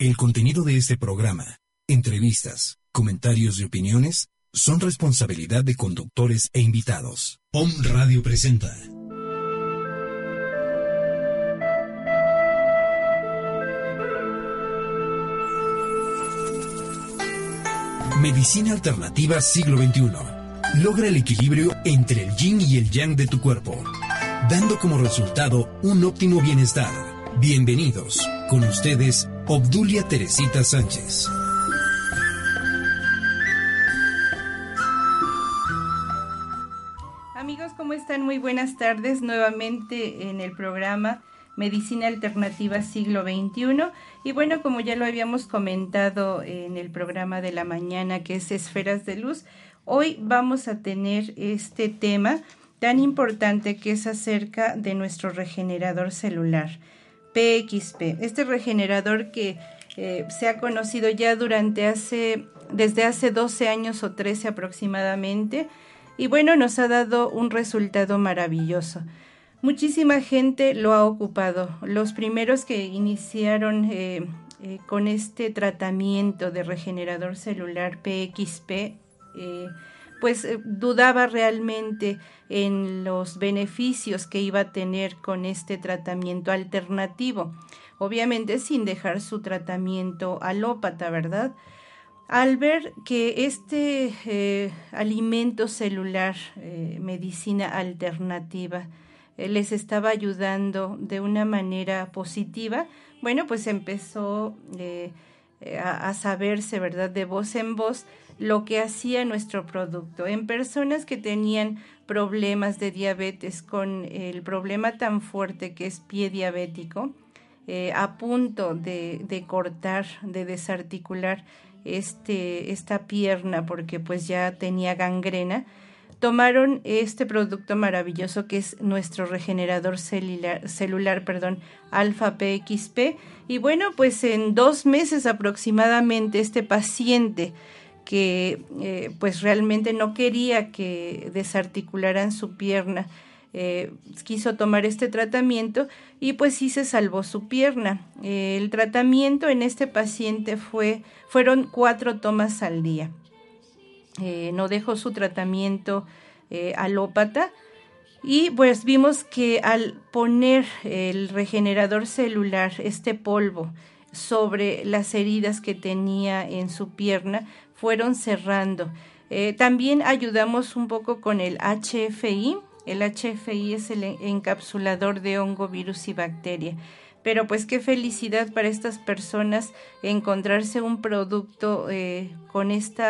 El contenido de este programa, entrevistas, comentarios y opiniones son responsabilidad de conductores e invitados. Om Radio presenta. Medicina Alternativa Siglo XXI. Logra el equilibrio entre el yin y el yang de tu cuerpo, dando como resultado un óptimo bienestar. Bienvenidos. Con ustedes, Obdulia Teresita Sánchez. Amigos, ¿cómo están? Muy buenas tardes nuevamente en el programa Medicina Alternativa Siglo XXI. Y bueno, como ya lo habíamos comentado en el programa de la mañana que es Esferas de Luz, hoy vamos a tener este tema tan importante que es acerca de nuestro regenerador celular. PXP, este regenerador que eh, se ha conocido ya durante hace, desde hace 12 años o 13 aproximadamente, y bueno, nos ha dado un resultado maravilloso. Muchísima gente lo ha ocupado. Los primeros que iniciaron eh, eh, con este tratamiento de regenerador celular PXP, pues dudaba realmente en los beneficios que iba a tener con este tratamiento alternativo, obviamente sin dejar su tratamiento alópata, ¿verdad? Al ver que este eh, alimento celular, eh, medicina alternativa, eh, les estaba ayudando de una manera positiva, bueno, pues empezó a, a saberse, ¿verdad?, de voz en voz lo que hacía nuestro producto. En personas que tenían problemas de diabetes con el problema tan fuerte que es pie diabético, eh, a punto de, de, cortar, de desarticular este, esta pierna porque pues ya tenía gangrena, tomaron este producto maravilloso que es nuestro regenerador celular, celular perdón, alfa PXP y bueno pues en dos meses aproximadamente este paciente que eh, pues realmente no quería que desarticularan su pierna. Eh, quiso tomar este tratamiento y pues sí se salvó su pierna. el tratamiento en este paciente fue, fueron cuatro tomas al día. Eh, no dejó su tratamiento alópata y pues vimos que al poner el regenerador celular, este polvo, sobre las heridas que tenía en su pierna, fueron cerrando. Eh, también ayudamos un poco con el HFI. El HFI es el encapsulador de hongo, virus y bacteria. Pero pues qué felicidad para estas personas encontrarse un producto eh, con este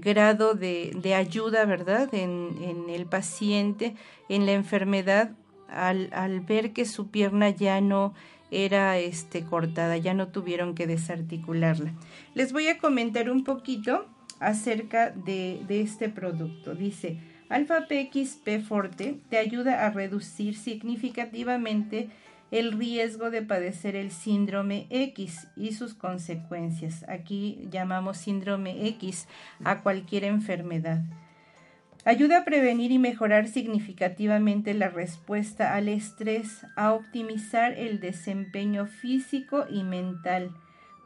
grado de, ayuda, ¿verdad? En, en, el paciente, en la enfermedad, al, al ver que su pierna ya no era este, cortada, ya no tuvieron que desarticularla. Les voy a comentar un poquito acerca de, este producto. Dice, Alfa PXP Forte te ayuda a reducir significativamente el riesgo de padecer el síndrome X y sus consecuencias. Aquí llamamos síndrome X a cualquier enfermedad. Ayuda a prevenir y mejorar significativamente la respuesta al estrés, a optimizar el desempeño físico y mental.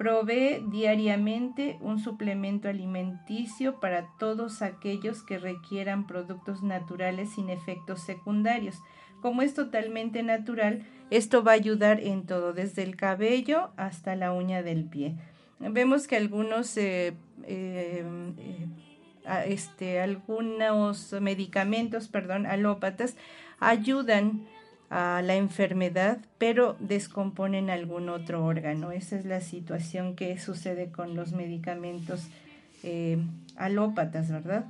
Provee diariamente un suplemento alimenticio para todos aquellos que requieran productos naturales sin efectos secundarios. Como es totalmente natural, esto va a ayudar en todo, desde el cabello hasta la uña del pie. Vemos que algunos eh, eh, eh, este, algunos medicamentos, perdón, alópatas, ayudan a la enfermedad, pero descomponen algún otro órgano. Esa es la situación que sucede con los medicamentos eh, alópatas, ¿verdad?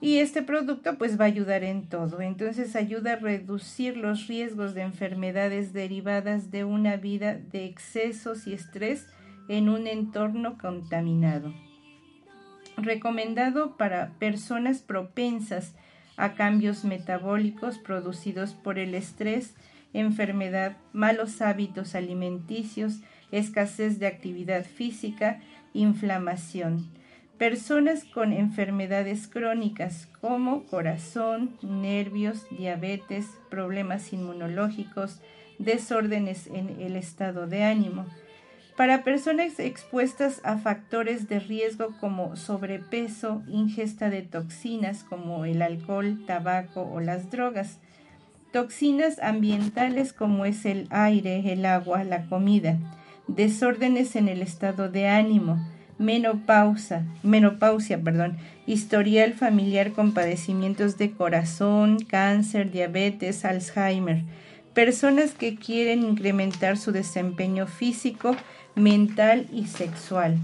Y este producto pues va a ayudar en todo. Entonces ayuda a reducir los riesgos de enfermedades derivadas de una vida de excesos y estrés en un entorno contaminado. Recomendado para personas propensas a cambios metabólicos producidos por el estrés, enfermedad, malos hábitos alimenticios, escasez de actividad física, inflamación. Personas con enfermedades crónicas como corazón, nervios, diabetes, problemas inmunológicos, desórdenes en el estado de ánimo. Para personas expuestas a factores de riesgo como sobrepeso, ingesta de toxinas como el alcohol, tabaco o las drogas, toxinas ambientales como es el aire, el agua, la comida, desórdenes en el estado de ánimo, menopausa, menopausia, perdón, historial familiar con padecimientos de corazón, cáncer, diabetes, Alzheimer, personas que quieren incrementar su desempeño físico, mental y sexual.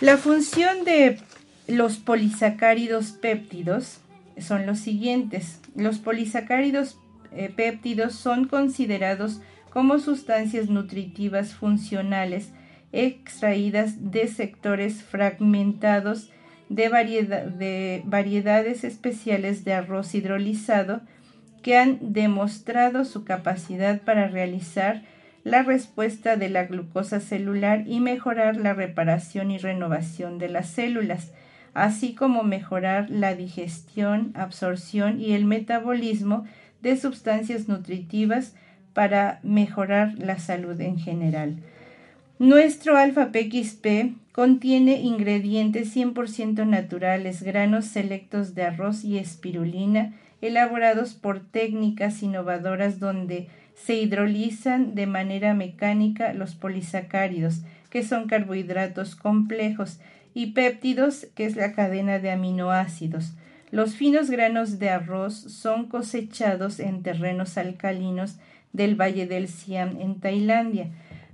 La función de los polisacáridos péptidos son los siguientes. Los polisacáridos eh, péptidos son considerados como sustancias nutritivas funcionales extraídas de sectores fragmentados de, de variedades especiales de arroz hidrolizado que han demostrado su capacidad para realizar la respuesta de la glucosa celular y mejorar la reparación y renovación de las células, así como mejorar la digestión, absorción y el metabolismo de sustancias nutritivas para mejorar la salud en general. Nuestro alfa PXP contiene ingredientes 100% naturales, granos selectos de arroz y espirulina, elaborados por técnicas innovadoras donde se hidrolizan de manera mecánica los polisacáridos, que son carbohidratos complejos, y péptidos, que es la cadena de aminoácidos. Los finos granos de arroz son cosechados en terrenos alcalinos del Valle del Siam en Tailandia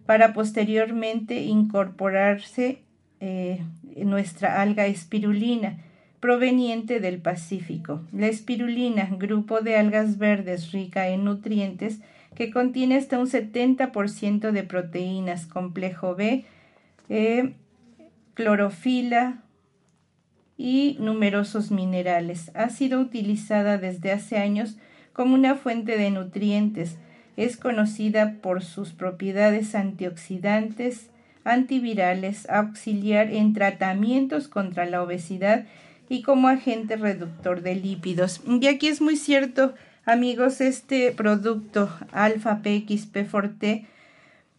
para posteriormente incorporarse eh, nuestra alga espirulina proveniente del Pacífico. La espirulina, grupo de algas verdes rica en nutrientes que contiene hasta un 70% de proteínas, complejo B, eh, clorofila y numerosos minerales. Ha sido utilizada desde hace años como una fuente de nutrientes es conocida por sus propiedades antioxidantes, antivirales, auxiliar en tratamientos contra la obesidad y como agente reductor de lípidos. Y aquí es muy cierto, amigos, este producto alfa PXP Forte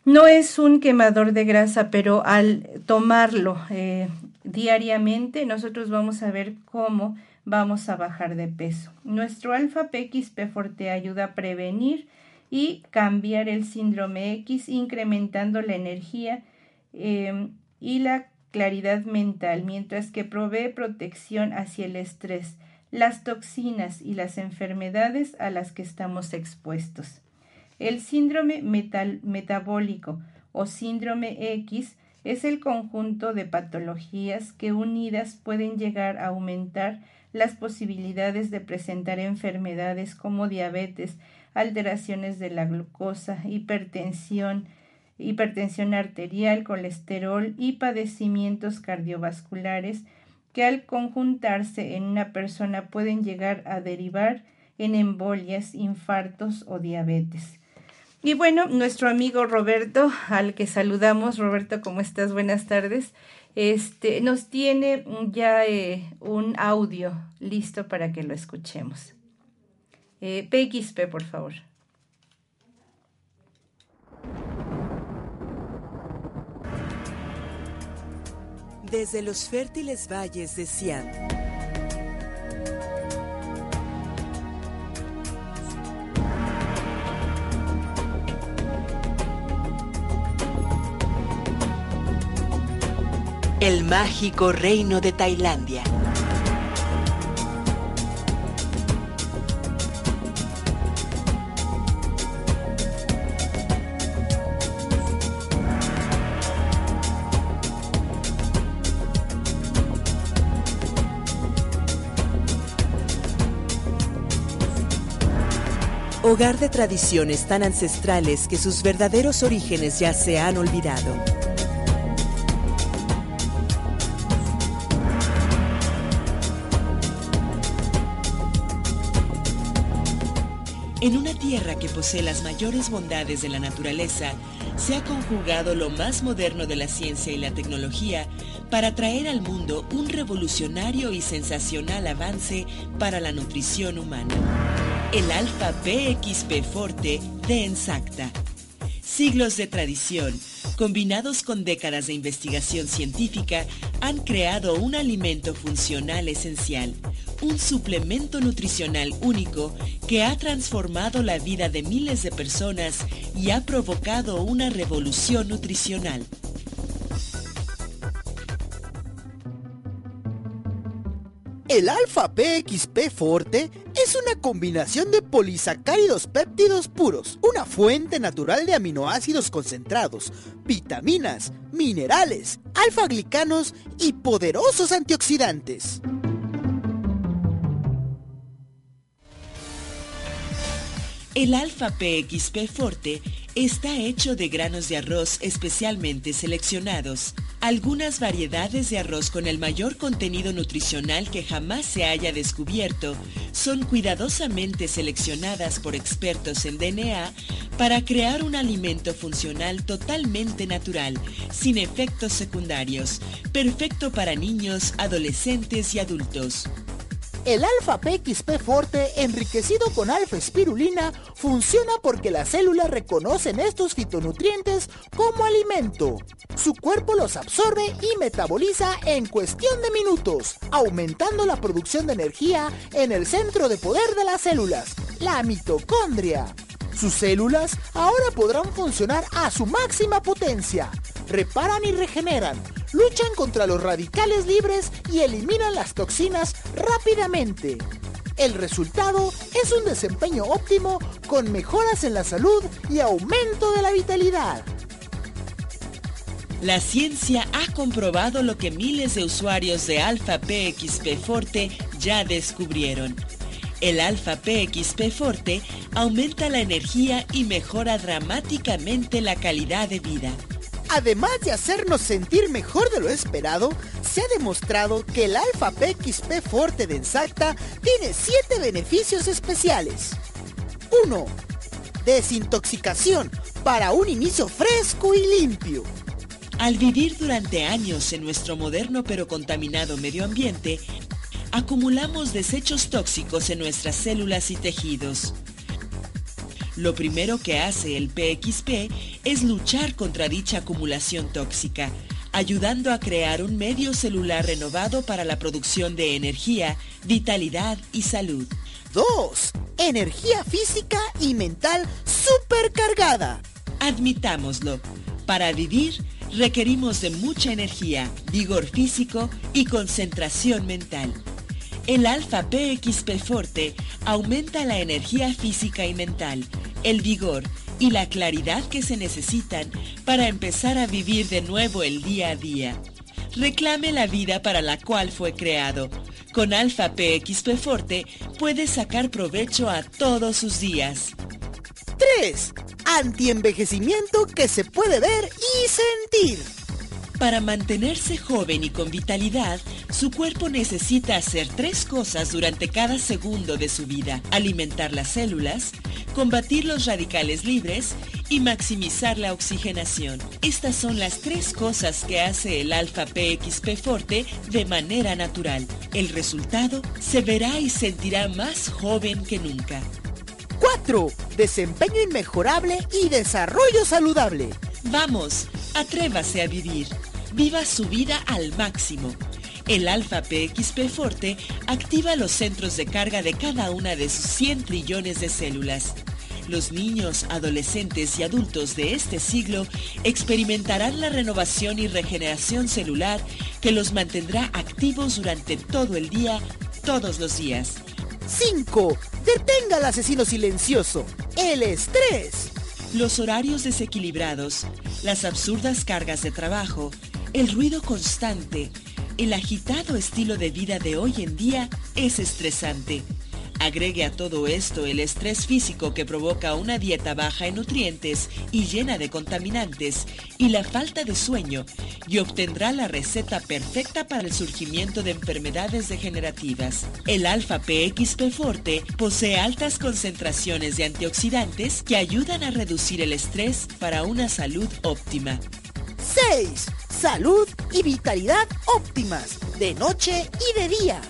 no es un quemador de grasa, pero al tomarlo eh, diariamente nosotros vamos a ver cómo vamos a bajar de peso. Nuestro alfa PXP Forte ayuda a prevenir y cambiar el síndrome X, incrementando la energía em, y la claridad mental, mientras que provee protección hacia el estrés, las toxinas y las enfermedades a las que estamos expuestos. El síndrome metabólico o síndrome X es el conjunto de patologías que unidas pueden llegar a aumentar las posibilidades de presentar enfermedades como diabetes, alteraciones de la glucosa, hipertensión, hipertensión arterial, colesterol y padecimientos cardiovasculares que al conjuntarse en una persona pueden llegar a derivar en embolias, infartos o diabetes. Y bueno, nuestro amigo Roberto, al que saludamos, Roberto, ¿cómo estás? Buenas tardes. Este nos tiene ya eh, un audio listo para que lo escuchemos. Eh, PXP, por favor. Desde los fértiles valles de Siam. El mágico reino de Tailandia. hogar de tradiciones tan ancestrales que sus verdaderos orígenes ya se han olvidado. En una tierra que posee las mayores bondades de la naturaleza, se ha conjugado lo más moderno de la ciencia y la tecnología para traer al mundo un revolucionario y sensacional avance para la nutrición humana. El Alfa PXP Forte de Ensacta. Siglos de tradición, combinados con décadas de investigación científica, han creado un alimento funcional esencial, un suplemento nutricional único que ha transformado la vida de miles de personas y ha provocado una revolución nutricional. El alfa PXP Forte es una combinación de polisacáridos péptidos puros, una fuente natural de aminoácidos concentrados, vitaminas, minerales, alfa-glicanos y poderosos antioxidantes. El alfa PXP Forte está hecho de granos de arroz especialmente seleccionados. Algunas variedades de arroz con el mayor contenido nutricional que jamás se haya descubierto son cuidadosamente seleccionadas por expertos en DNA para crear un alimento funcional totalmente natural, sin efectos secundarios, perfecto para niños, adolescentes y adultos. El alfa PXP Forte enriquecido con alfa espirulina funciona porque las células reconocen estos fitonutrientes como alimento. Su cuerpo los absorbe y metaboliza en cuestión de minutos, aumentando la producción de energía en el centro de poder de las células, la mitocondria. Sus células ahora podrán funcionar a su máxima potencia. Reparan y regeneran, luchan contra los radicales libres y eliminan las toxinas rápidamente. El resultado es un desempeño óptimo con mejoras en la salud y aumento de la vitalidad. La ciencia ha comprobado lo que miles de usuarios de Alpha PXP Forte ya descubrieron. El Alpha PXP Forte aumenta la energía y mejora dramáticamente la calidad de vida. Además de hacernos sentir mejor de lo esperado, se ha demostrado que el Alpha PXP Forte de Ensacta tiene 7 beneficios especiales. 1. Desintoxicación para un inicio fresco y limpio. Al vivir durante años en nuestro moderno pero contaminado medio ambiente, acumulamos desechos tóxicos en nuestras células y tejidos. Lo primero que hace el PXP es luchar contra dicha acumulación tóxica, ayudando a crear un medio celular renovado para la producción de energía, vitalidad y salud. 2. Energía física y mental supercargada. Admitámoslo, para vivir requerimos de mucha energía, vigor físico y concentración mental. El alfa PXP Forte aumenta la energía física y mental, el vigor y la claridad que se necesitan para empezar a vivir de nuevo el día a día. Reclame la vida para la cual fue creado. Con Alfa PXP Forte puede sacar provecho a todos sus días. 3. Antienvejecimiento que se puede ver y sentir. Para mantenerse joven y con vitalidad, su cuerpo necesita hacer tres cosas durante cada segundo de su vida. Alimentar las células, combatir los radicales libres y maximizar la oxigenación. Estas son las tres cosas que hace el alfa PXP Forte de manera natural. El resultado se verá y sentirá más joven que nunca. 4. Desempeño inmejorable y desarrollo saludable. Vamos, atrévase a vivir. Viva su vida al máximo. El alfa PXP Forte activa los centros de carga de cada una de sus 100 trillones de células. Los niños, adolescentes y adultos de este siglo experimentarán la renovación y regeneración celular que los mantendrá activos durante todo el día, todos los días. 5. Detenga al asesino silencioso, el estrés. Los horarios desequilibrados, las absurdas cargas de trabajo, el ruido constante, el agitado estilo de vida de hoy en día es estresante. Agregue a todo esto el estrés físico que provoca una dieta baja en nutrientes y llena de contaminantes y la falta de sueño y obtendrá la receta perfecta para el surgimiento de enfermedades degenerativas. El alfa PXP Forte posee altas concentraciones de antioxidantes que ayudan a reducir el estrés para una salud óptima. 6. Salud y vitalidad óptimas, de noche y de día.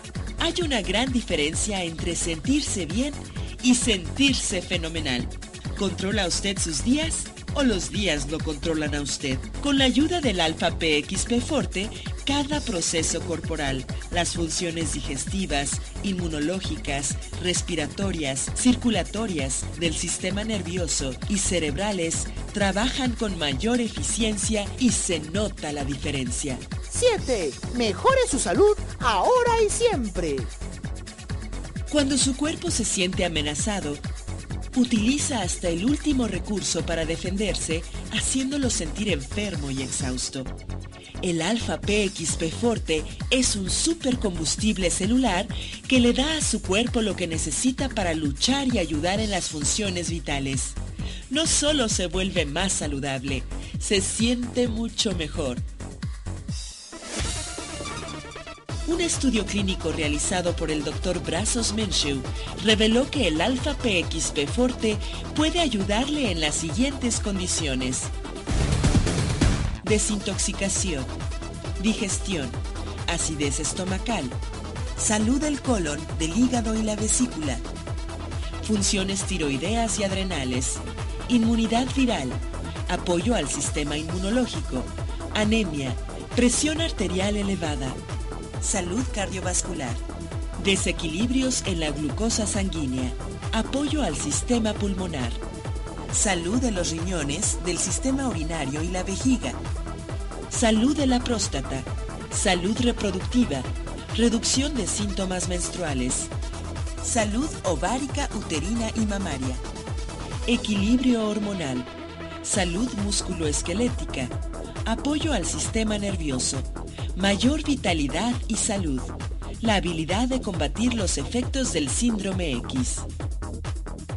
Hay una gran diferencia entre sentirse bien y sentirse fenomenal. ¿Controla usted sus días o los días lo controlan a usted? Con la ayuda del alfa PXP Forte, cada proceso corporal, las funciones digestivas, inmunológicas, respiratorias, circulatorias, del sistema nervioso y cerebrales trabajan con mayor eficiencia y se nota la diferencia. 7. Mejore su salud ahora y siempre. Cuando su cuerpo se siente amenazado, utiliza hasta el último recurso para defenderse, haciéndolo sentir enfermo y exhausto. El alfa PXP Forte es un supercombustible celular que le da a su cuerpo lo que necesita para luchar y ayudar en las funciones vitales. No solo se vuelve más saludable, se siente mucho mejor. Un estudio clínico realizado por el Dr. Brazos Menshew reveló que el alfa PXP Forte puede ayudarle en las siguientes condiciones. Desintoxicación, digestión, acidez estomacal, salud del colon, del hígado y la vesícula, funciones tiroideas y adrenales, inmunidad viral, apoyo al sistema inmunológico, anemia, presión arterial elevada, salud cardiovascular, desequilibrios en la glucosa sanguínea, apoyo al sistema pulmonar, salud de los riñones, del sistema urinario y la vejiga, salud de la próstata, salud reproductiva, reducción de síntomas menstruales, salud ovárica, uterina y mamaria, equilibrio hormonal, salud musculoesquelética, apoyo al sistema nervioso, mayor vitalidad y salud, la habilidad de combatir los efectos del síndrome X.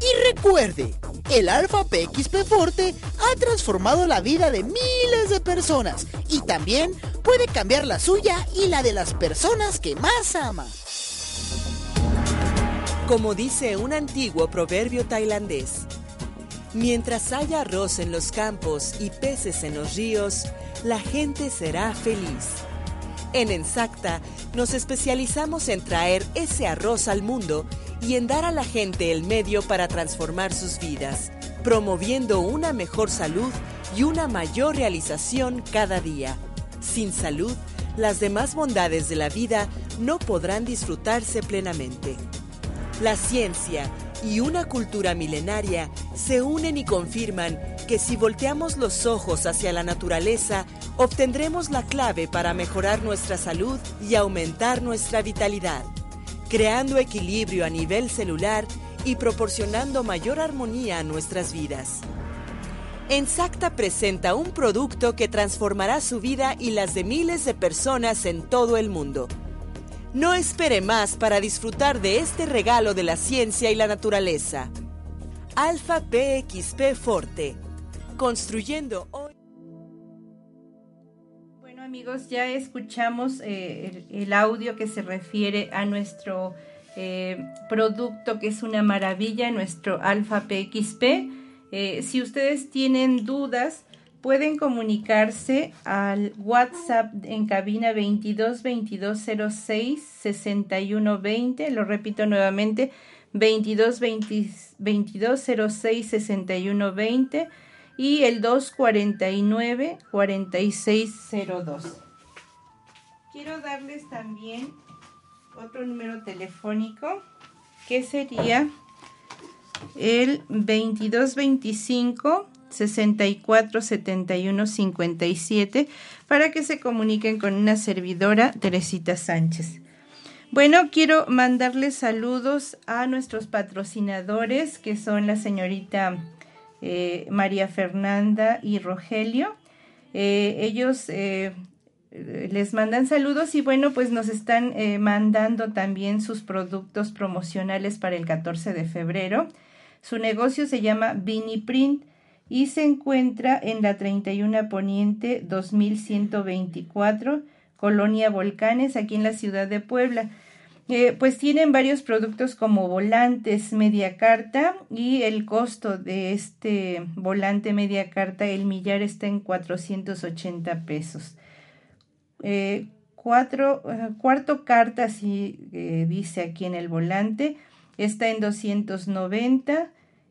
Y recuerde, el Alfa PXP Forte ha transformado la vida de miles de personas y también puede cambiar la suya y la de las personas que más ama. Como dice un antiguo proverbio tailandés, mientras haya arroz en los campos y peces en los ríos, la gente será feliz. En Ensacta nos especializamos en traer ese arroz al mundo y en dar a la gente el medio para transformar sus vidas, promoviendo una mejor salud y una mayor realización cada día. Sin salud, las demás bondades de la vida no podrán disfrutarse plenamente. La ciencia y una cultura milenaria se unen y confirman que si volteamos los ojos hacia la naturaleza, obtendremos la clave para mejorar nuestra salud y aumentar nuestra vitalidad creando equilibrio a nivel celular y proporcionando mayor armonía a nuestras vidas. Ensacta presenta un producto que transformará su vida y las de miles de personas en todo el mundo. No espere más para disfrutar de este regalo de la ciencia y la naturaleza. Alfa PXP Forte, construyendo hoy amigos, ya escuchamos eh, el, audio que se refiere a nuestro eh, producto que es una maravilla, nuestro Alfa PXP. Eh, si ustedes tienen dudas, pueden comunicarse al WhatsApp en cabina 22 22 06 61 20. Lo repito nuevamente, 22 22 06 61 20 y el 249-4602. Quiero darles también otro número telefónico que sería el 2225 64 71 57 para que se comuniquen con una servidora Teresita Sánchez. Bueno, quiero mandarles saludos a nuestros patrocinadores que son la señorita eh, María Fernanda y Rogelio. Eh, ellos eh, les mandan saludos y bueno, pues nos están mandando también sus productos promocionales para el 14 de febrero. Su negocio se llama Print y se encuentra en la 31 Poniente 2124, Colonia Volcanes, aquí en la ciudad de Puebla. Eh, pues tienen varios productos como volantes media carta y el costo de este volante media carta, el millar está en 480 pesos. Eh, cuatro, eh, cuarto carta, así dice aquí en el volante, está en 290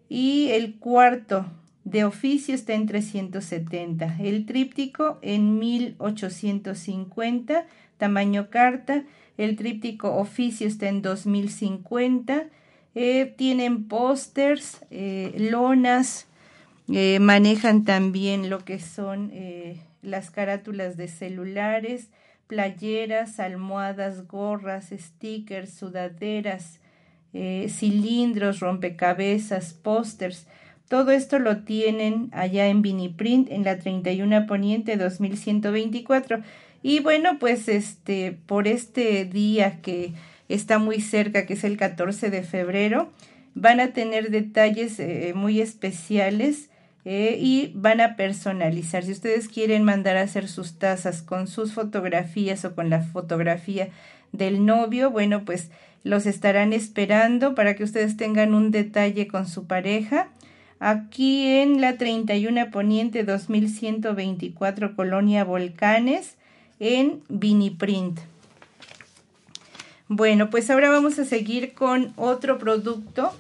y el cuarto de oficio está en 370. El tríptico en 1850, tamaño carta el tríptico oficio está en 2050. Eh, tienen pósters, eh, lonas, eh, manejan también lo que son las carátulas de celulares, playeras, almohadas, gorras, stickers, sudaderas, cilindros, rompecabezas, pósters. Todo esto lo tienen allá en Viniprint en la 31 Poniente 2124. Y bueno, pues este, por este día que está muy cerca, que es el 14 de febrero, van a tener detalles eh, muy especiales eh, y van a personalizar. Si ustedes quieren mandar a hacer sus tazas con sus fotografías o con la fotografía del novio, bueno, pues los estarán esperando para que ustedes tengan un detalle con su pareja. Aquí en la 31 Poniente 2124 Colonia Volcanes en Viniprint. Bueno, pues ahora vamos a seguir con otro producto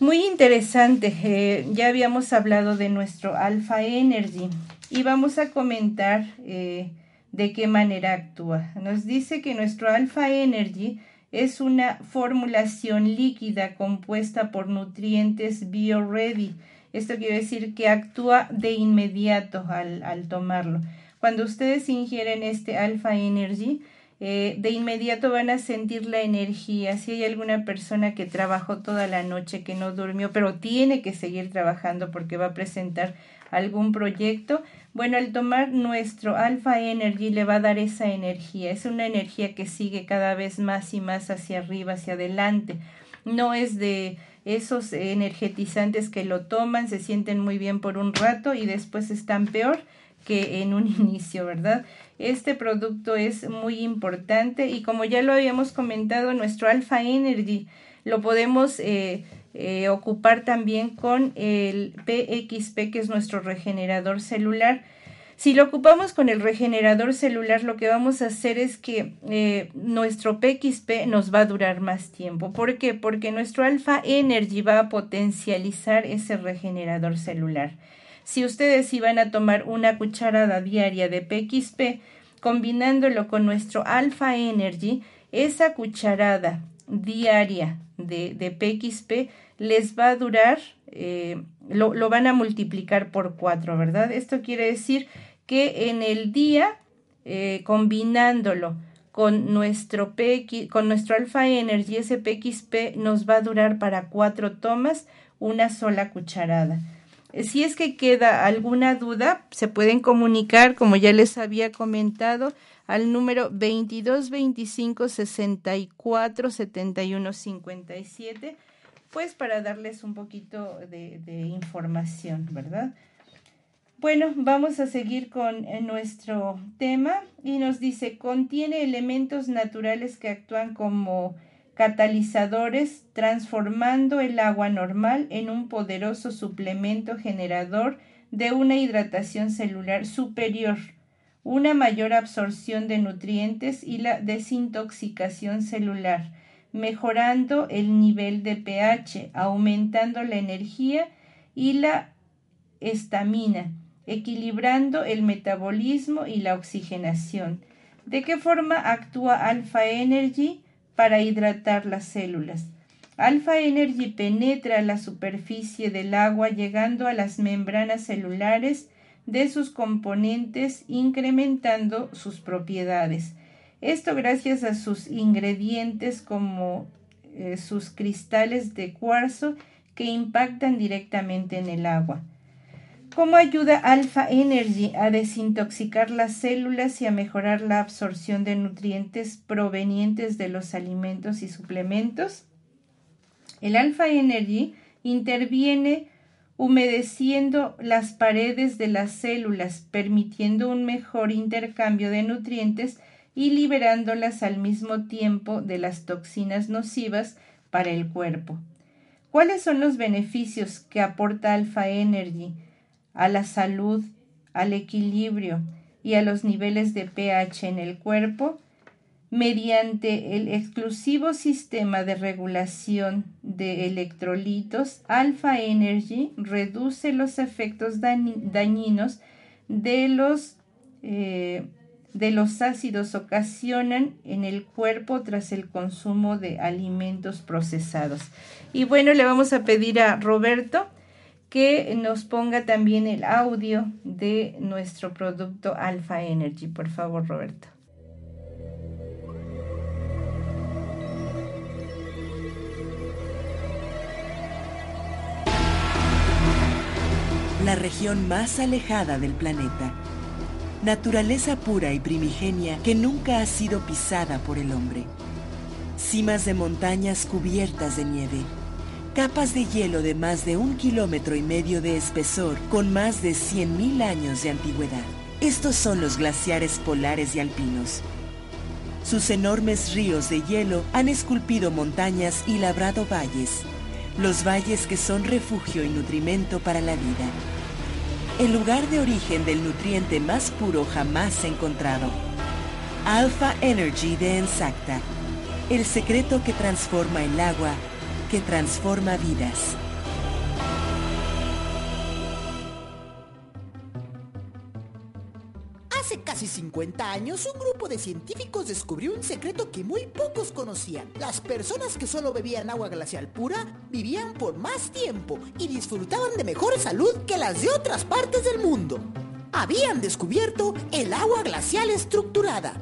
muy interesante. Eh, ya habíamos hablado de nuestro Alpha Energy y vamos a comentar eh, de qué manera actúa. Nos dice que nuestro Alpha Energy es una formulación líquida compuesta por nutrientes BioReady. Esto quiere decir que actúa de inmediato al, al tomarlo. Cuando ustedes ingieren este Alpha Energy, eh, de inmediato van a sentir la energía. Si hay alguna persona que trabajó toda la noche, que no durmió, pero tiene que seguir trabajando porque va a presentar algún proyecto, bueno, al tomar nuestro Alpha Energy le va a dar esa energía. Es una energía que sigue cada vez más y más hacia arriba, hacia adelante. No es de esos energetizantes que lo toman, se sienten muy bien por un rato y después están peor que en un inicio, ¿verdad? Este producto es muy importante y como ya lo habíamos comentado, nuestro Alpha Energy lo podemos eh, eh, ocupar también con el PXP, que es nuestro regenerador celular. Si lo ocupamos con el regenerador celular, lo que vamos a hacer es que eh, nuestro PXP nos va a durar más tiempo. ¿Por qué? Porque nuestro Alpha Energy va a potencializar ese regenerador celular. Si ustedes iban a tomar una cucharada diaria de PXP, combinándolo con nuestro Alpha Energy, esa cucharada diaria de, de PXP les va a durar, eh, lo, lo, van a multiplicar por cuatro, ¿verdad? Esto quiere decir que en el día, eh, combinándolo con nuestro, PX, con nuestro Alpha Energy, ese PXP nos va a durar para cuatro tomas una sola cucharada. Si es que queda alguna duda, se pueden comunicar, como ya les había comentado, al número 22 25 64 71 57, pues para darles un poquito de, información, ¿verdad? Bueno, vamos a seguir con eh, nuestro tema y nos dice, contiene elementos naturales que actúan como catalizadores transformando el agua normal en un poderoso suplemento generador de una hidratación celular superior, una mayor absorción de nutrientes y la desintoxicación celular, mejorando el nivel de pH, aumentando la energía y la estamina, equilibrando el metabolismo y la oxigenación. ¿De qué forma actúa Alpha Energy? para hidratar las células. Alpha Energy penetra la superficie del agua llegando a las membranas celulares de sus componentes incrementando sus propiedades. Esto gracias a sus ingredientes como eh, sus cristales de cuarzo que impactan directamente en el agua. ¿Cómo ayuda Alpha Energy a desintoxicar las células y a mejorar la absorción de nutrientes provenientes de los alimentos y suplementos? El Alpha Energy interviene humedeciendo las paredes de las células, permitiendo un mejor intercambio de nutrientes y liberándolas al mismo tiempo de las toxinas nocivas para el cuerpo. ¿Cuáles son los beneficios que aporta Alpha Energy? a la salud, al equilibrio y a los niveles de pH en el cuerpo mediante el exclusivo sistema de regulación de electrolitos, Alpha Energy reduce los efectos dañinos de los, eh, de los ácidos ocasionan en el cuerpo tras el consumo de alimentos procesados. Y bueno, le vamos a pedir a Roberto que nos ponga también el audio de nuestro producto Alpha Energy. Por favor, Roberto. La región más alejada del planeta. Naturaleza pura y primigenia que nunca ha sido pisada por el hombre. Cimas de montañas cubiertas de nieve capas de hielo de más de un kilómetro y medio de espesor con más de 100.000 años de antigüedad. Estos son los glaciares polares y alpinos. Sus enormes ríos de hielo han esculpido montañas y labrado valles, los valles que son refugio y nutrimento para la vida. El lugar de origen del nutriente más puro jamás encontrado. Alpha Energy de Ensacta, el secreto que transforma el agua que transforma vidas. 50 años, un grupo de científicos descubrió un secreto que muy pocos conocían. Las personas que solo bebían agua glacial pura vivían por más tiempo y disfrutaban de mejor salud que las de otras partes del mundo. Habían descubierto el agua glacial estructurada.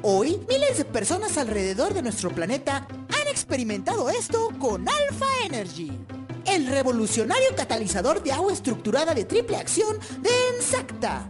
Hoy, miles de personas alrededor de nuestro planeta experimentado esto con Alpha Energy, el revolucionario catalizador de agua estructurada de triple acción de Ensacta.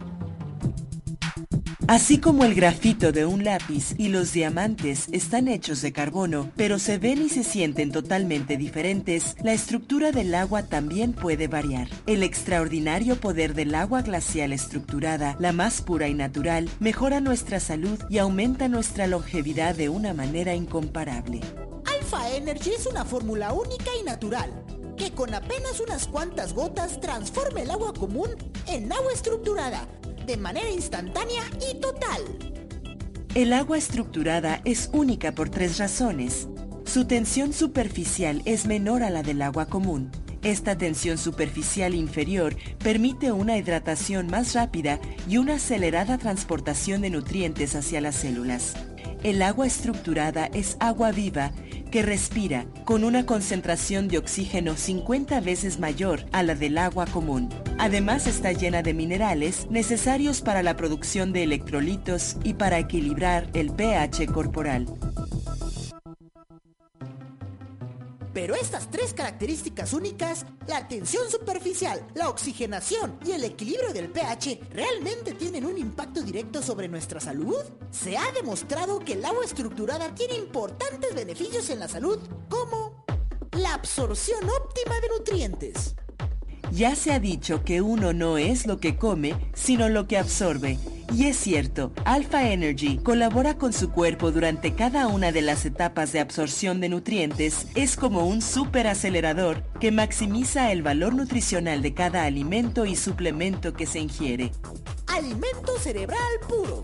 Así como el grafito de un lápiz y los diamantes están hechos de carbono, pero se ven y se sienten totalmente diferentes, la estructura del agua también puede variar. El extraordinario poder del agua glacial estructurada, la más pura y natural, mejora nuestra salud y aumenta nuestra longevidad de una manera incomparable. Alpha Energy es una fórmula única y natural que con apenas unas cuantas gotas transforma el agua común en agua estructurada de manera instantánea y total. El agua estructurada es única por tres razones. Su tensión superficial es menor a la del agua común. Esta tensión superficial inferior permite una hidratación más rápida y una acelerada transportación de nutrientes hacia las células. El agua estructurada es agua viva que respira con una concentración de oxígeno 50 veces mayor a la del agua común. Además está llena de minerales necesarios para la producción de electrolitos y para equilibrar el pH corporal. Pero estas tres características únicas, la tensión superficial, la oxigenación y el equilibrio del pH, ¿realmente tienen un impacto directo sobre nuestra salud? Se ha demostrado que el agua estructurada tiene importantes beneficios en la salud, como la absorción óptima de nutrientes. Ya se ha dicho que uno no es lo que come, sino lo que absorbe. Y es cierto, Alpha Energy colabora con su cuerpo durante cada una de las etapas de absorción de nutrientes. Es como un superacelerador que maximiza el valor nutricional de cada alimento y suplemento que se ingiere. Alimento cerebral puro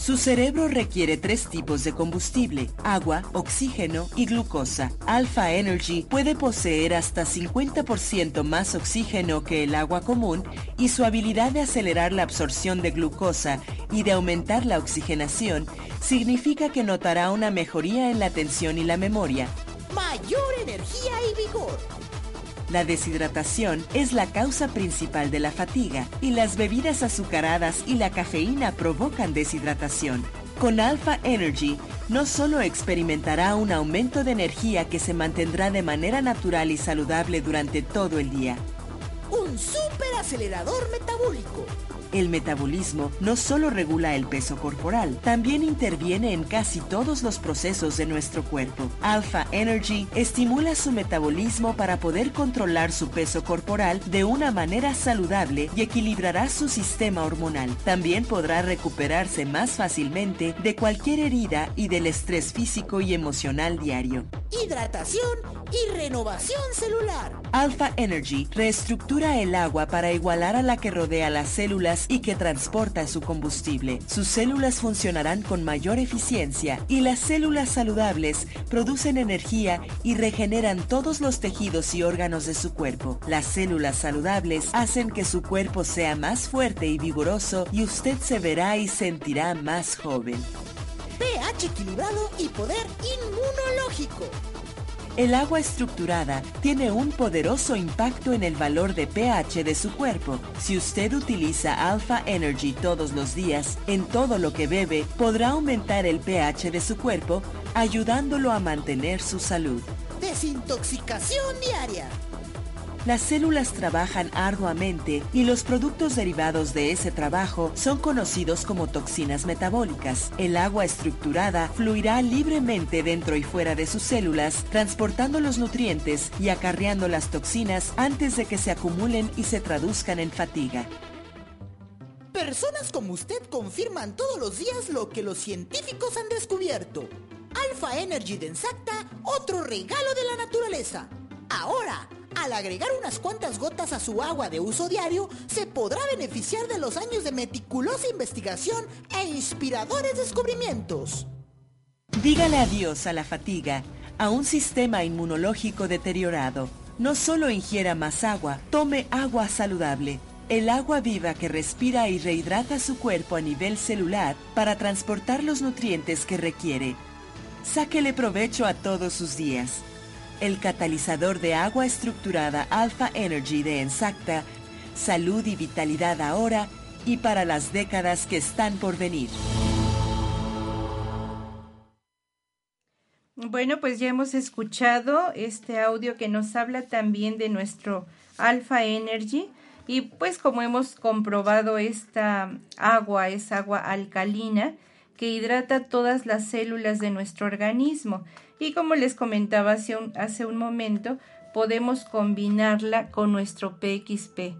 su cerebro requiere tres tipos de combustible, agua, oxígeno y glucosa. Alpha Energy puede poseer hasta 50% más oxígeno que el agua común y su habilidad de acelerar la absorción de glucosa y de aumentar la oxigenación significa que notará una mejoría en la atención y la memoria. Mayor energía y vigor la deshidratación es la causa principal de la fatiga y las bebidas azucaradas y la cafeína provocan deshidratación. Con Alpha Energy no solo experimentará un aumento de energía que se mantendrá de manera natural y saludable durante todo el día. Un super acelerador metabólico. El metabolismo no solo regula el peso corporal, también interviene en casi todos los procesos de nuestro cuerpo. Alpha Energy estimula su metabolismo para poder controlar su peso corporal de una manera saludable y equilibrará su sistema hormonal. También podrá recuperarse más fácilmente de cualquier herida y del estrés físico y emocional diario. Hidratación y renovación celular. Alpha Energy reestructura el agua para igualar a la que rodea las células y que transporta su combustible. Sus células funcionarán con mayor eficiencia y las células saludables producen energía y regeneran todos los tejidos y órganos de su cuerpo. Las células saludables hacen que su cuerpo sea más fuerte y vigoroso y usted se verá y sentirá más joven. pH equilibrado y poder inmunológico. El agua estructurada tiene un poderoso impacto en el valor de pH de su cuerpo. Si usted utiliza Alpha Energy todos los días, en todo lo que bebe, podrá aumentar el pH de su cuerpo, ayudándolo a mantener su salud. Desintoxicación diaria. Las células trabajan arduamente y los productos derivados de ese trabajo son conocidos como toxinas metabólicas. El agua estructurada fluirá libremente dentro y fuera de sus células, transportando los nutrientes y acarreando las toxinas antes de que se acumulen y se traduzcan en fatiga. Personas como usted confirman todos los días lo que los científicos han descubierto. Alpha Energy de otro regalo de la naturaleza. Ahora, al agregar unas cuantas gotas a su agua de uso diario, se podrá beneficiar de los años de meticulosa investigación e inspiradores descubrimientos. Dígale adiós a la fatiga, a un sistema inmunológico deteriorado. No solo ingiera más agua, tome agua saludable. El agua viva que respira y rehidrata su cuerpo a nivel celular para transportar los nutrientes que requiere. Sáquele provecho a todos sus días el catalizador de agua estructurada Alpha Energy de Ensacta, salud y vitalidad ahora y para las décadas que están por venir. Bueno, pues ya hemos escuchado este audio que nos habla también de nuestro Alpha Energy y pues como hemos comprobado esta agua es agua alcalina que hidrata todas las células de nuestro organismo y como les comentaba hace un, momento, podemos combinarla con nuestro PXP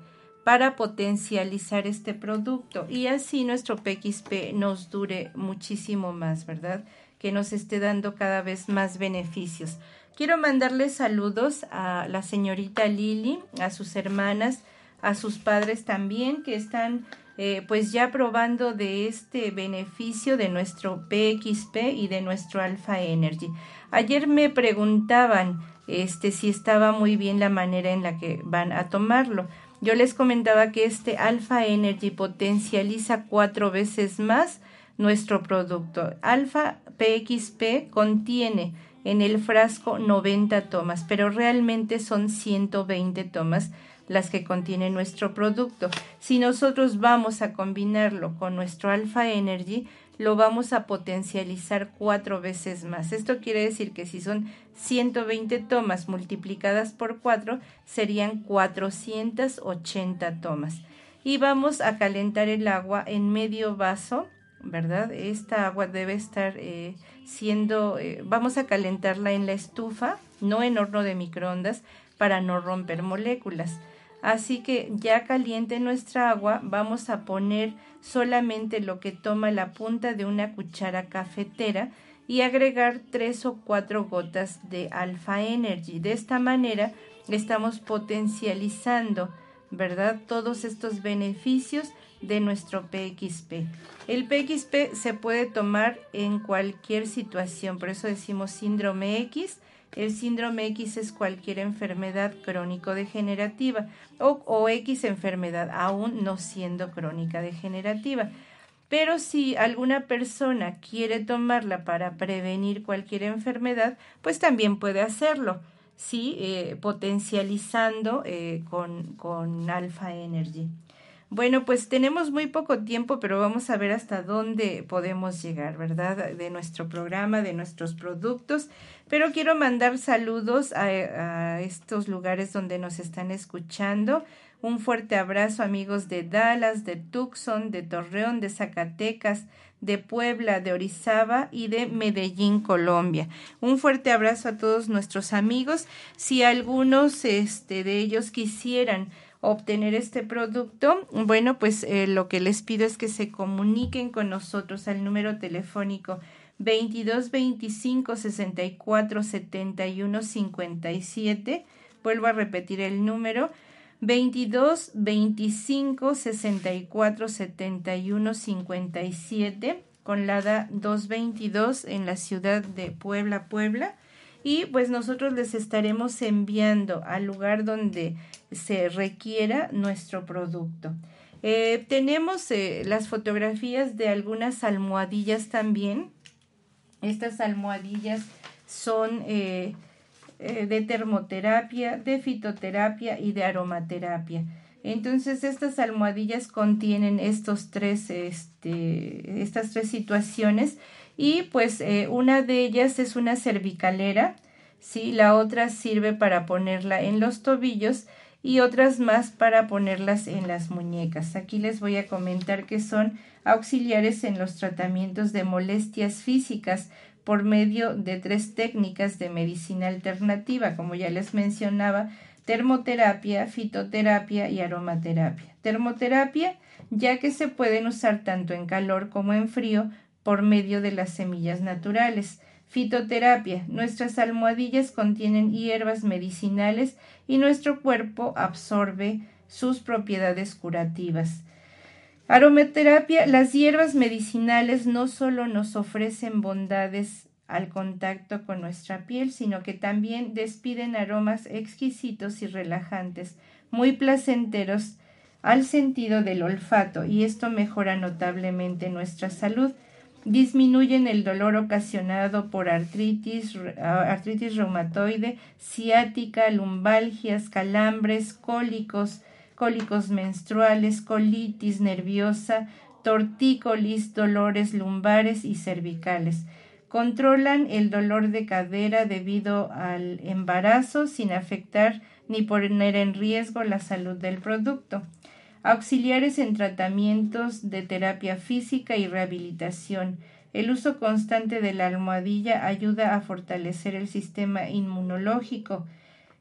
para potencializar este producto y así nuestro PXP nos dure muchísimo más, ¿verdad? Que nos esté dando cada vez más beneficios. Quiero mandarles saludos a la señorita Lili, a sus hermanas, a sus padres también que están eh, pues ya probando de este beneficio de nuestro PXP y de nuestro Alpha Energy. Ayer me preguntaban este si estaba muy bien la manera en la que van a tomarlo. Yo les comentaba que este Alpha Energy potencializa cuatro veces más nuestro producto. Alpha PXP contiene en el frasco 90 tomas, pero realmente son 120 tomas las que contiene nuestro producto. Si nosotros vamos a combinarlo con nuestro Alpha Energy, lo vamos a potencializar cuatro veces más. Esto quiere decir que si son 120 tomas multiplicadas por 4, serían 480 tomas. Y vamos a calentar el agua en medio vaso, ¿verdad? Esta agua debe estar eh, siendo, eh, vamos a calentarla en la estufa, no en horno de microondas, para no romper moléculas. Así que ya caliente nuestra agua, vamos a poner solamente lo que toma la punta de una cuchara cafetera y agregar tres o cuatro gotas de Alpha Energy. De esta manera estamos potencializando, ¿verdad? Todos estos beneficios de nuestro PXP. El PXP se puede tomar en cualquier situación, por eso decimos síndrome X el síndrome X es cualquier enfermedad crónico-degenerativa o, o X enfermedad, aún no siendo crónica degenerativa. Pero si alguna persona quiere tomarla para prevenir cualquier enfermedad, pues también puede hacerlo, sí, eh, potencializando eh, con, con Alpha Energy. Bueno, pues tenemos muy poco tiempo, pero vamos a ver hasta dónde podemos llegar, ¿verdad? De nuestro programa, de nuestros productos. Pero quiero mandar saludos a, estos lugares donde nos están escuchando. Un fuerte abrazo amigos de Dallas, de Tucson, de Torreón, de Zacatecas, de Puebla, de Orizaba y de Medellín, Colombia. Un fuerte abrazo a todos nuestros amigos. Si algunos este, de ellos quisieran obtener este producto, bueno, pues eh, lo que les pido es que se comuniquen con nosotros al número telefónico 22 25 64 71 57. Vuelvo a repetir el número 22 25 64 71 57 con la DA 222 en la ciudad de Puebla, Puebla. Y pues nosotros les estaremos enviando al lugar donde se requiera nuestro producto. Eh, tenemos eh, las fotografías de algunas almohadillas también. Estas almohadillas son eh, eh, de termoterapia, de fitoterapia y de aromaterapia. Entonces estas almohadillas contienen estos tres, este, estas tres situaciones y pues eh, una de ellas es una cervicalera, ¿sí? la otra sirve para ponerla en los tobillos y otras más para ponerlas en las muñecas. Aquí les voy a comentar que son auxiliares en los tratamientos de molestias físicas por medio de tres técnicas de medicina alternativa, como ya les mencionaba, termoterapia, fitoterapia y aromaterapia. Termoterapia, ya que se pueden usar tanto en calor como en frío por medio de las semillas naturales. Fitoterapia. Nuestras almohadillas contienen hierbas medicinales y nuestro cuerpo absorbe sus propiedades curativas. Aromaterapia, las hierbas medicinales no solo nos ofrecen bondades al contacto con nuestra piel, sino que también despiden aromas exquisitos y relajantes, muy placenteros al sentido del olfato, y esto mejora notablemente nuestra salud. Disminuyen el dolor ocasionado por artritis, artritis reumatoide, ciática, lumbalgias, calambres, cólicos, cólicos menstruales, colitis nerviosa, tortícolis, dolores lumbares y cervicales. Controlan el dolor de cadera debido al embarazo sin afectar ni poner en riesgo la salud del producto. Auxiliares en tratamientos de terapia física y rehabilitación. El uso constante de la almohadilla ayuda a fortalecer el sistema inmunológico.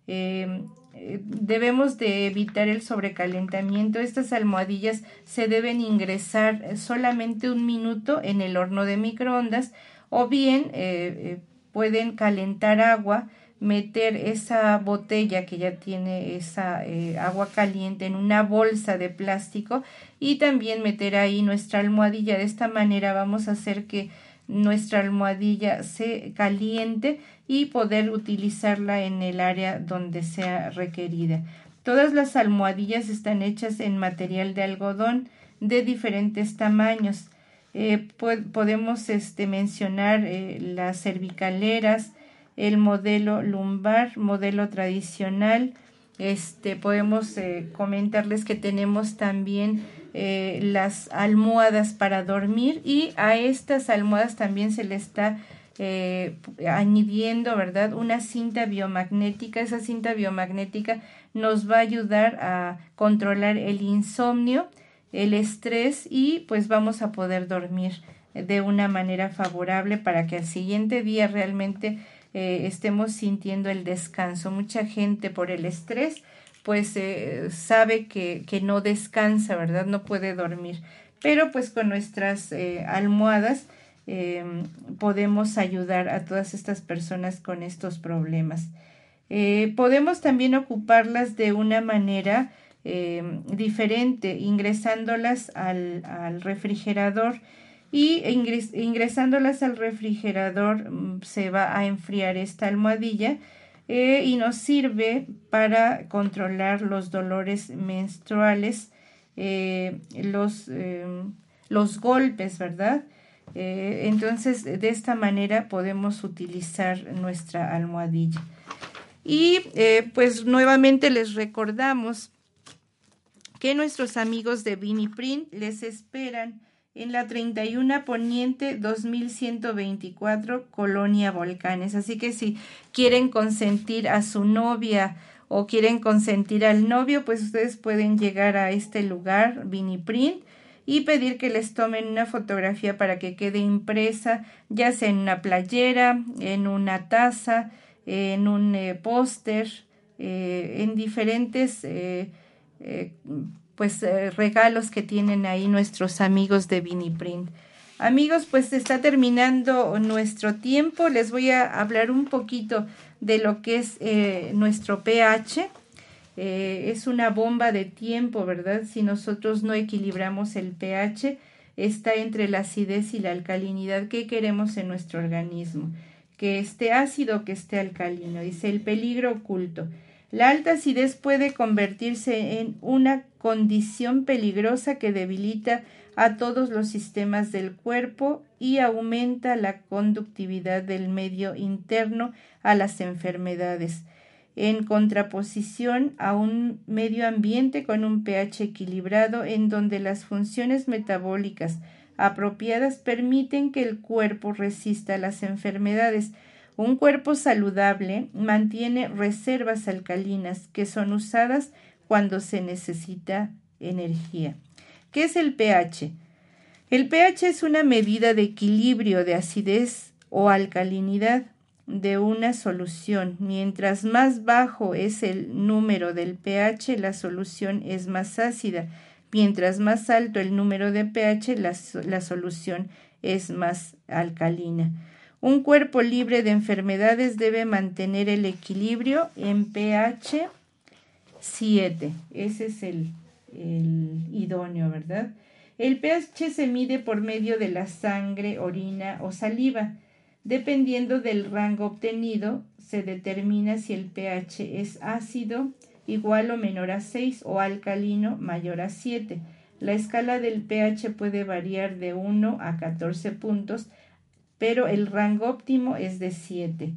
Eh, debemos de evitar el sobrecalentamiento. Estas almohadillas se deben ingresar solamente un minuto en el horno de microondas o bien eh, eh, pueden calentar agua, meter esa botella que ya tiene esa eh, agua caliente en una bolsa de plástico y también meter ahí nuestra almohadilla. De esta manera vamos a hacer que nuestra almohadilla se caliente y poder utilizarla en el área donde sea requerida. Todas las almohadillas están hechas en material de algodón de diferentes tamaños. Eh, podemos este, mencionar eh, las cervicaleras, el modelo lumbar, modelo tradicional. Este, podemos eh, comentarles que tenemos también las almohadas para dormir y a estas almohadas también se le está eh, añadiendo, ¿verdad? Una cinta biomagnética. Esa cinta biomagnética nos va a ayudar a controlar el insomnio, el estrés y pues vamos a poder dormir de una manera favorable para que al siguiente día realmente eh, estemos sintiendo el descanso. Mucha gente por el estrés pues eh, sabe que, que, no descansa, ¿verdad? No puede dormir. Pero pues con nuestras almohadas Em, podemos ayudar a todas estas personas con estos problemas. Eh, podemos también ocuparlas de una manera diferente, ingresándolas al refrigerador y ingresándolas al refrigerador mm, se va a enfriar esta almohadilla eh, y nos sirve para controlar los dolores menstruales, eh, los, em, los golpes, ¿verdad? Eh, entonces, de esta manera podemos utilizar nuestra almohadilla. Y pues nuevamente les recordamos que nuestros amigos de Print les esperan en la 31 Poniente 2124 Colonia Volcanes. Así que si quieren consentir a su novia o quieren consentir al novio, pues ustedes pueden llegar a este lugar, Viniprint, y pedir que les tomen una fotografía para que quede impresa, ya sea en una playera, en una taza, en un eh, póster, eh, en diferentes eh, pues regalos que tienen ahí nuestros amigos de Viniprint. Amigos, pues está terminando nuestro tiempo. Les voy a hablar un poquito de lo que es eh, nuestro pH. Eh, es una bomba de tiempo, ¿verdad? Si nosotros no equilibramos el pH, está entre la acidez y la alcalinidad. ¿Qué queremos en nuestro organismo? Que esté ácido que esté alcalino. Dice el peligro oculto. La alta acidez puede convertirse en una condición peligrosa que debilita a todos los sistemas del cuerpo y aumenta la conductividad del medio interno a las enfermedades, en contraposición a un medio ambiente con un pH equilibrado en donde las funciones metabólicas apropiadas permiten que el cuerpo resista las enfermedades. Un cuerpo saludable mantiene reservas alcalinas que son usadas cuando se necesita energía. ¿Qué es el pH? El pH es una medida de equilibrio de acidez o alcalinidad de una solución. Mientras más bajo es el número del pH, la solución es más ácida. Mientras más alto el número de pH, la, la solución es más alcalina. Un cuerpo libre de enfermedades debe mantener el equilibrio en pH 7. Ese es el, idóneo, ¿verdad? El pH se mide por medio de la sangre, orina o saliva. Dependiendo del rango obtenido, se determina si el pH es ácido, igual o menor a 6 o alcalino mayor a 7. La escala del pH puede variar de 1 a 14 puntos, pero el rango óptimo es de 7.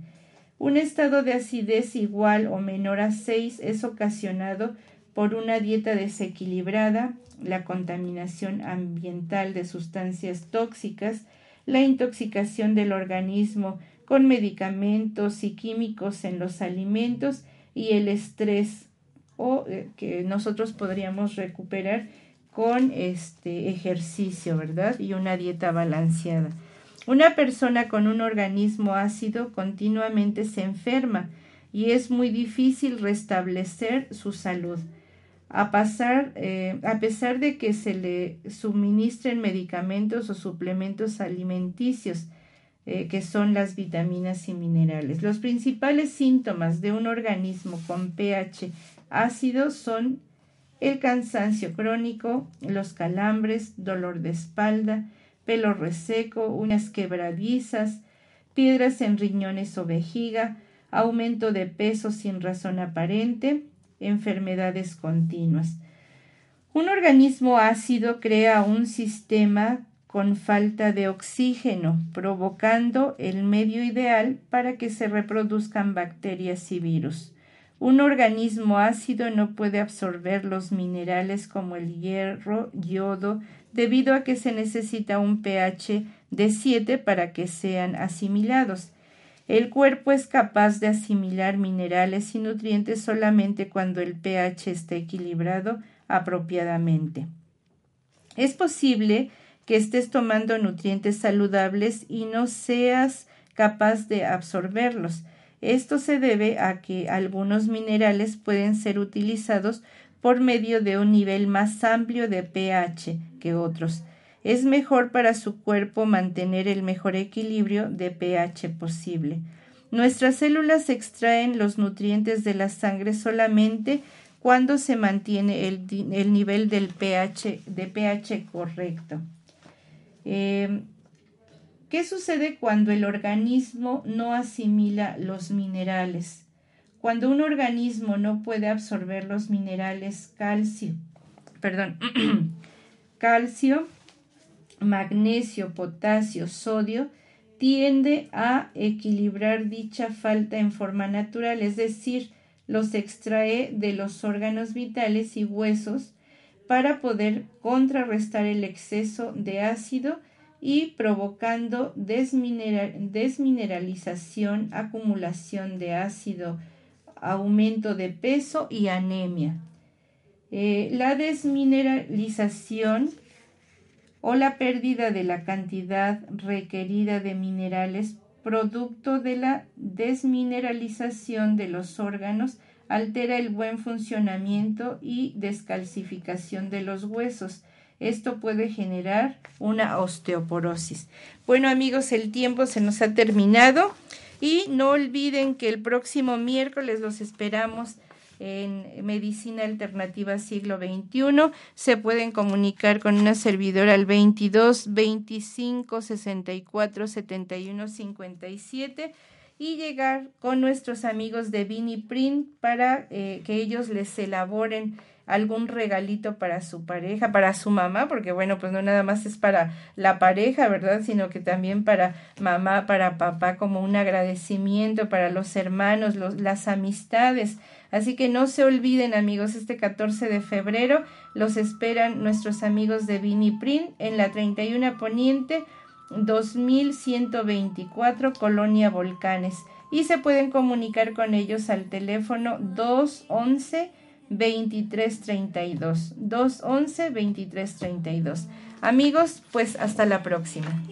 Un estado de acidez igual o menor a 6 es ocasionado por una dieta desequilibrada, la contaminación ambiental de sustancias tóxicas, la intoxicación del organismo con medicamentos y químicos en los alimentos y el estrés o eh, que nosotros podríamos recuperar con este ejercicio, ¿verdad? Y una dieta balanceada. Una persona con un organismo ácido continuamente se enferma y es muy difícil restablecer su salud a, pasar, eh, a pesar de que se le suministren medicamentos o suplementos alimenticios, eh, que son las vitaminas y minerales. Los principales síntomas de un organismo con pH ácido son el cansancio crónico, los calambres, dolor de espalda, pelo reseco, uñas quebradizas, piedras en riñones o vejiga, aumento de peso sin razón aparente, enfermedades continuas. Un organismo ácido crea un sistema con falta de oxígeno, provocando el medio ideal para que se reproduzcan bacterias y virus. Un organismo ácido no puede absorber los minerales como el hierro, yodo, debido a que se necesita un pH de 7 para que sean asimilados. El cuerpo es capaz de asimilar minerales y nutrientes solamente cuando el pH está equilibrado apropiadamente. Es posible que estés tomando nutrientes saludables y no seas capaz de absorberlos. Esto se debe a que algunos minerales pueden ser utilizados por medio de un nivel más amplio de pH que otros es mejor para su cuerpo mantener el mejor equilibrio de pH posible. Nuestras células extraen los nutrientes de la sangre solamente cuando se mantiene el, nivel del pH, de pH correcto. Eh, ¿Qué sucede cuando el organismo no asimila los minerales? Cuando un organismo no puede absorber los minerales calcio, perdón, calcio, magnesio, potasio, sodio, tiende a equilibrar dicha falta en forma natural, es decir, los extrae de los órganos vitales y huesos para poder contrarrestar el exceso de ácido y provocando desmineralización, acumulación de ácido aumento de peso y anemia. Eh, la desmineralización o la pérdida de la cantidad requerida de minerales producto de la desmineralización de los órganos altera el buen funcionamiento y descalcificación de los huesos. Esto puede generar una osteoporosis. Bueno amigos, el tiempo se nos ha terminado y no olviden que el próximo miércoles los esperamos en Medicina Alternativa Siglo XXI. Se pueden comunicar con una servidora al 22 25 64 71 57 y llegar con nuestros amigos de Vini Print para eh, que ellos les elaboren algún regalito para su pareja, para su mamá, porque bueno, pues no nada más es para la pareja, ¿verdad? Sino que también para mamá, para papá, como un agradecimiento para los hermanos, los, las amistades. Así que no se olviden amigos, este 14 de febrero los esperan nuestros amigos de Vini Print en la 31 Poniente 2124 Colonia Volcanes y se pueden comunicar con ellos al teléfono 211 2332 211 2332 Amigos, pues hasta la próxima.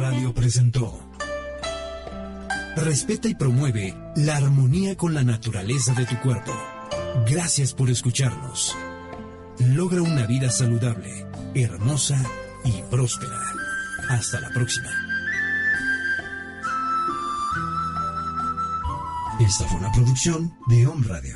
Radio presentó Respeta y promueve la armonía con la naturaleza de tu cuerpo. Gracias por escucharnos. Logra una vida saludable, hermosa y próspera. Hasta la próxima. Esta fue una producción de Home Radio.